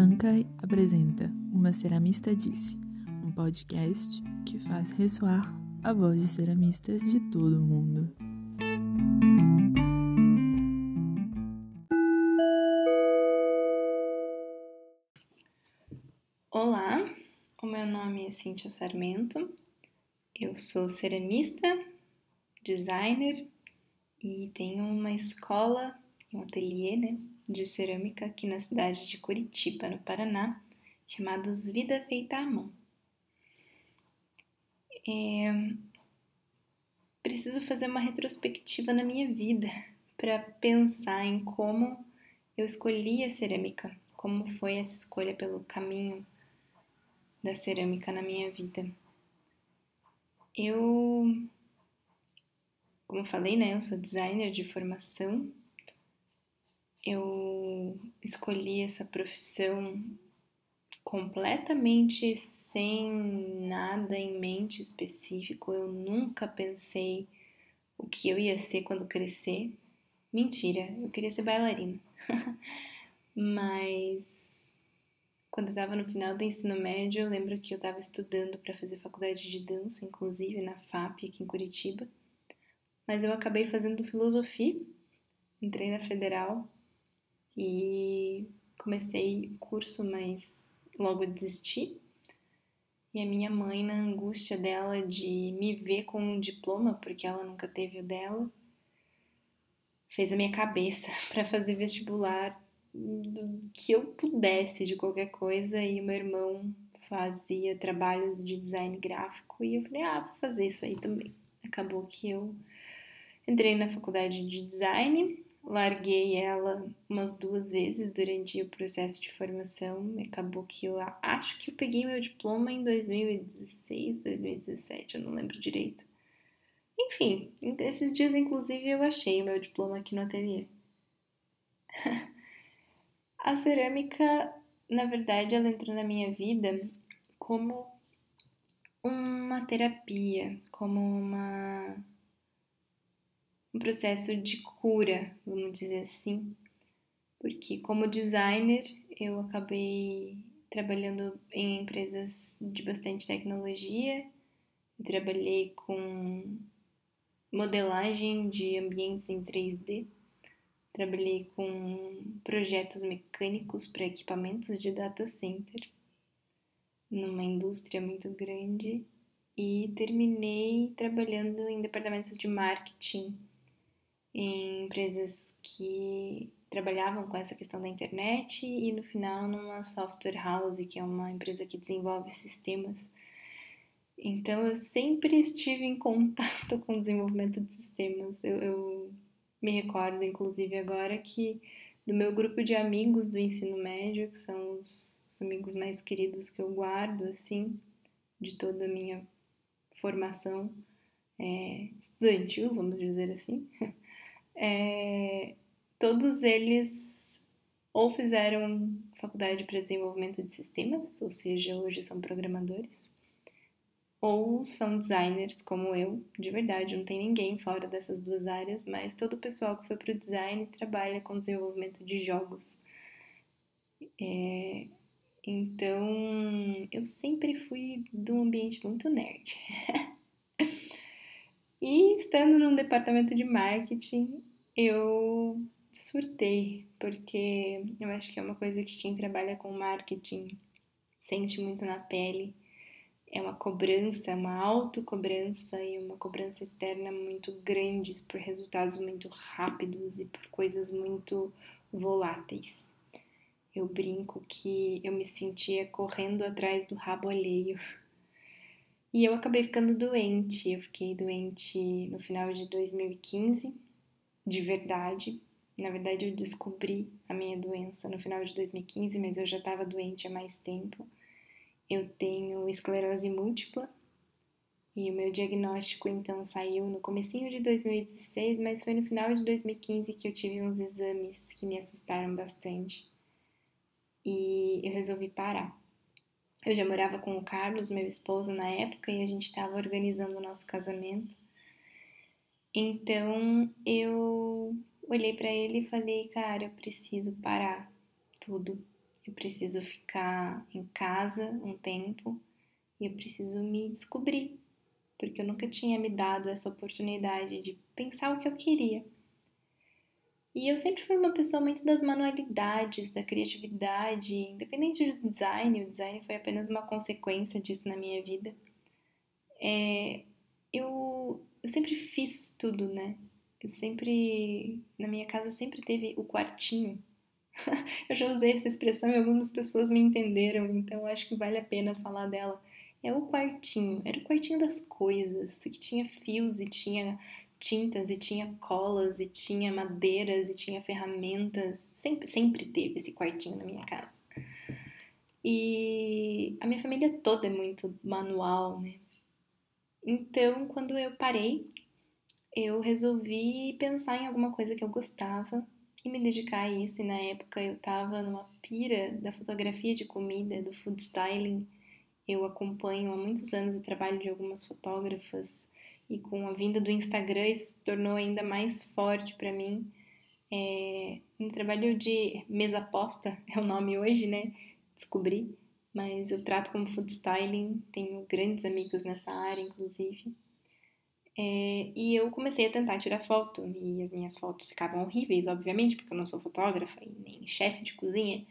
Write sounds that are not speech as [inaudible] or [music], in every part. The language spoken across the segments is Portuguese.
Mancai apresenta Uma Ceramista Disse, um podcast que faz ressoar a voz de ceramistas de todo o mundo. Olá, o meu nome é Cintia Sarmento, eu sou ceramista, designer e tenho uma escola, um ateliê, né, de cerâmica aqui na cidade de Curitiba, no Paraná, chamados Vida Feita à Mão. É... Preciso fazer uma retrospectiva na minha vida para pensar em como eu escolhi a cerâmica, como foi essa escolha pelo caminho da cerâmica na minha vida. Eu, como eu falei, né, eu sou designer de formação eu escolhi essa profissão completamente sem nada em mente específico. Eu nunca pensei o que eu ia ser quando crescer. Mentira, eu queria ser bailarina. [laughs] Mas quando eu estava no final do ensino médio, eu lembro que eu estava estudando para fazer faculdade de dança, inclusive na FAP aqui em Curitiba. Mas eu acabei fazendo filosofia, entrei na federal e comecei o curso, mas logo desisti. E a minha mãe, na angústia dela de me ver com um diploma, porque ela nunca teve o dela, fez a minha cabeça [laughs] para fazer vestibular do que eu pudesse de qualquer coisa e meu irmão fazia trabalhos de design gráfico e eu falei, ah, vou fazer isso aí também. Acabou que eu entrei na faculdade de design larguei ela umas duas vezes durante o processo de formação. Acabou que eu acho que eu peguei meu diploma em 2016, 2017, eu não lembro direito. Enfim, esses dias inclusive eu achei o meu diploma aqui no ateliê. [laughs] A cerâmica, na verdade, ela entrou na minha vida como uma terapia, como uma um processo de cura, vamos dizer assim, porque como designer eu acabei trabalhando em empresas de bastante tecnologia, trabalhei com modelagem de ambientes em 3D, trabalhei com projetos mecânicos para equipamentos de data center numa indústria muito grande. E terminei trabalhando em departamentos de marketing em empresas que trabalhavam com essa questão da internet e no final numa software house, que é uma empresa que desenvolve sistemas. Então eu sempre estive em contato [laughs] com o desenvolvimento de sistemas. Eu, eu me recordo, inclusive, agora que do meu grupo de amigos do ensino médio, que são os, os amigos mais queridos que eu guardo, assim, de toda a minha formação é, estudantil, vamos dizer assim. [laughs] é, todos eles ou fizeram faculdade para desenvolvimento de sistemas, ou seja, hoje são programadores, ou são designers como eu, de verdade, não tem ninguém fora dessas duas áreas, mas todo o pessoal que foi para o design trabalha com desenvolvimento de jogos. É, então, eu sempre fui de um ambiente muito nerd. [laughs] e estando num departamento de marketing, eu surtei, porque eu acho que é uma coisa que quem trabalha com marketing sente muito na pele. É uma cobrança, uma autocobrança e uma cobrança externa muito grandes por resultados muito rápidos e por coisas muito voláteis. Eu brinco que eu me sentia correndo atrás do rabo alheio. E eu acabei ficando doente. Eu fiquei doente no final de 2015 de verdade. Na verdade, eu descobri a minha doença no final de 2015, mas eu já estava doente há mais tempo. Eu tenho esclerose múltipla e o meu diagnóstico então saiu no comecinho de 2016, mas foi no final de 2015 que eu tive uns exames que me assustaram bastante. E eu resolvi parar. Eu já morava com o Carlos, meu esposo, na época, e a gente estava organizando o nosso casamento. Então eu olhei para ele e falei, cara, eu preciso parar tudo. eu preciso ficar em casa um tempo e eu preciso me descobrir, porque eu nunca tinha me dado essa oportunidade de pensar o que eu queria. E eu sempre fui uma pessoa muito das manualidades, da criatividade, independente do design, o design foi apenas uma consequência disso na minha vida. É, eu, eu sempre fiz tudo, né? Eu sempre, na minha casa sempre teve o quartinho. [laughs] eu já usei essa expressão e algumas pessoas me entenderam, então acho que vale a pena falar dela. É o quartinho, era o quartinho das coisas, que tinha fios e tinha tintas e tinha colas e tinha madeiras e tinha ferramentas. Sempre, sempre teve esse quartinho na minha casa. E a minha família toda é muito manual, né? Então, quando eu parei, eu resolvi pensar em alguma coisa que eu gostava e me dedicar a isso. E na época eu tava numa pira da fotografia de comida, do food styling. Eu acompanho há muitos anos o trabalho de algumas fotógrafas e com a vinda do Instagram isso se tornou ainda mais forte para mim. É, no trabalho de mesa posta [laughs] é o nome hoje, né? Descobri, mas eu trato como food styling, tenho grandes amigos nessa área, inclusive. É, e eu comecei a tentar tirar foto, e as minhas fotos ficavam horríveis, obviamente, porque eu não sou fotógrafa e nem chefe de cozinha.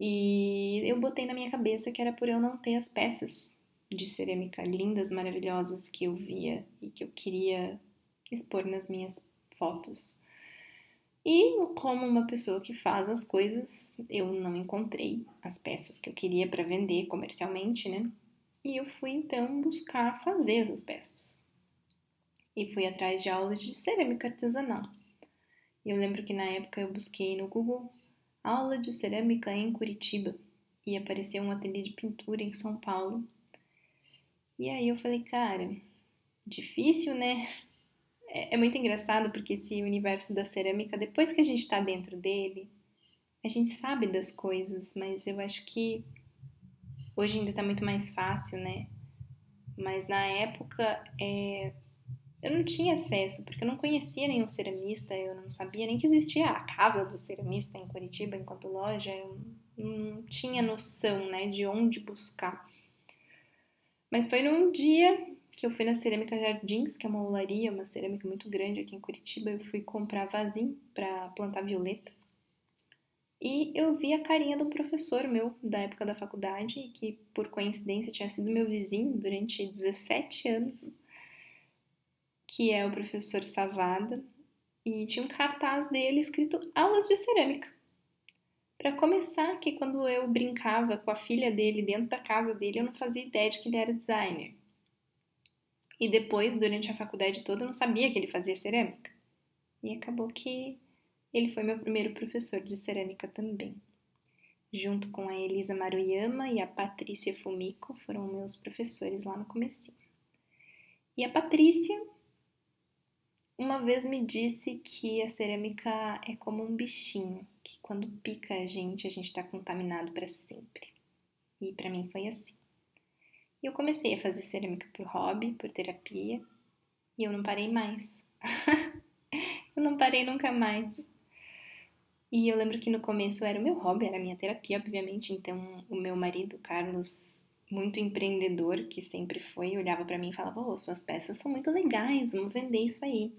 E eu botei na minha cabeça que era por eu não ter as peças de cerâmica lindas, maravilhosas que eu via e que eu queria expor nas minhas fotos. E como uma pessoa que faz as coisas, eu não encontrei as peças que eu queria para vender comercialmente, né? E eu fui então buscar fazer essas peças. E fui atrás de aulas de cerâmica artesanal. E eu lembro que na época eu busquei no Google aula de cerâmica em Curitiba e apareceu um ateliê de pintura em São Paulo e aí eu falei, cara, difícil, né? É, é muito engraçado porque esse universo da cerâmica, depois que a gente tá dentro dele, a gente sabe das coisas, mas eu acho que hoje ainda tá muito mais fácil, né? Mas na época é, eu não tinha acesso, porque eu não conhecia nenhum ceramista, eu não sabia nem que existia a casa do ceramista em Curitiba enquanto loja, eu não tinha noção, né, de onde buscar. Mas foi num dia que eu fui na Cerâmica Jardins, que é uma olaria, uma cerâmica muito grande aqui em Curitiba. Eu fui comprar vasinho para plantar violeta. E eu vi a carinha de um professor meu da época da faculdade, que por coincidência tinha sido meu vizinho durante 17 anos, que é o professor Savada, e tinha um cartaz dele escrito Aulas de Cerâmica. Para começar, que quando eu brincava com a filha dele dentro da casa dele, eu não fazia ideia de que ele era designer. E depois, durante a faculdade toda, eu não sabia que ele fazia cerâmica. E acabou que ele foi meu primeiro professor de cerâmica também. Junto com a Elisa Maruyama e a Patrícia Fumiko, foram meus professores lá no comecinho. E a Patrícia uma vez me disse que a cerâmica é como um bichinho, que quando pica a gente, a gente está contaminado para sempre. E para mim foi assim. E eu comecei a fazer cerâmica por hobby, por terapia, e eu não parei mais. [laughs] eu não parei nunca mais. E eu lembro que no começo era o meu hobby, era a minha terapia, obviamente. Então, o meu marido, Carlos, muito empreendedor que sempre foi, olhava para mim e falava: "Oh, suas peças são muito legais, vamos vender isso aí".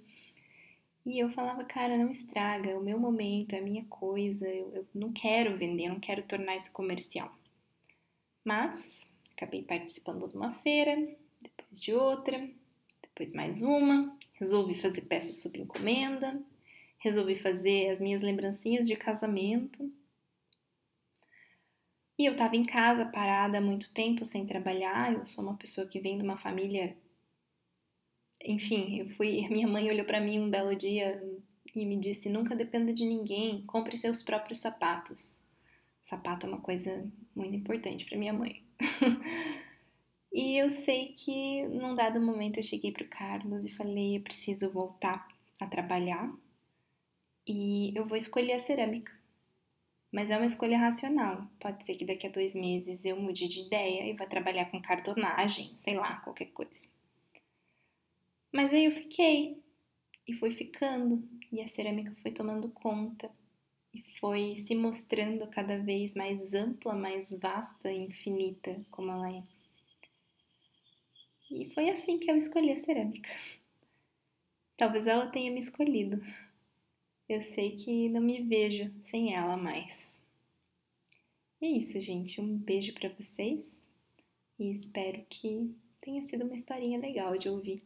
E eu falava, cara, não estraga, é o meu momento, é a minha coisa, eu, eu não quero vender, eu não quero tornar isso comercial. Mas acabei participando de uma feira, depois de outra, depois mais uma, resolvi fazer peças sob encomenda, resolvi fazer as minhas lembrancinhas de casamento. E eu estava em casa parada há muito tempo sem trabalhar. Eu sou uma pessoa que vem de uma família enfim, eu fui, [laughs] minha mãe olhou para mim um belo dia e me disse: "Nunca dependa de ninguém, compre seus próprios sapatos". Sapato é uma coisa muito importante para minha mãe. [laughs] e eu sei que num dado momento eu cheguei pro Carlos e falei: "Eu preciso voltar a trabalhar e eu vou escolher a cerâmica". Mas é uma escolha racional. Pode ser que daqui a dois meses eu mude de ideia e vá trabalhar com cartonagem, sei lá, qualquer coisa. Mas aí eu fiquei e fui ficando e a cerâmica foi tomando conta. E foi se mostrando cada vez mais ampla, mais vasta e infinita como ela é. E foi assim que eu escolhi a cerâmica. Talvez ela tenha me escolhido. Eu sei que não me vejo sem ela mais. É isso, gente. Um beijo para vocês e espero que tenha sido uma historinha legal de ouvir.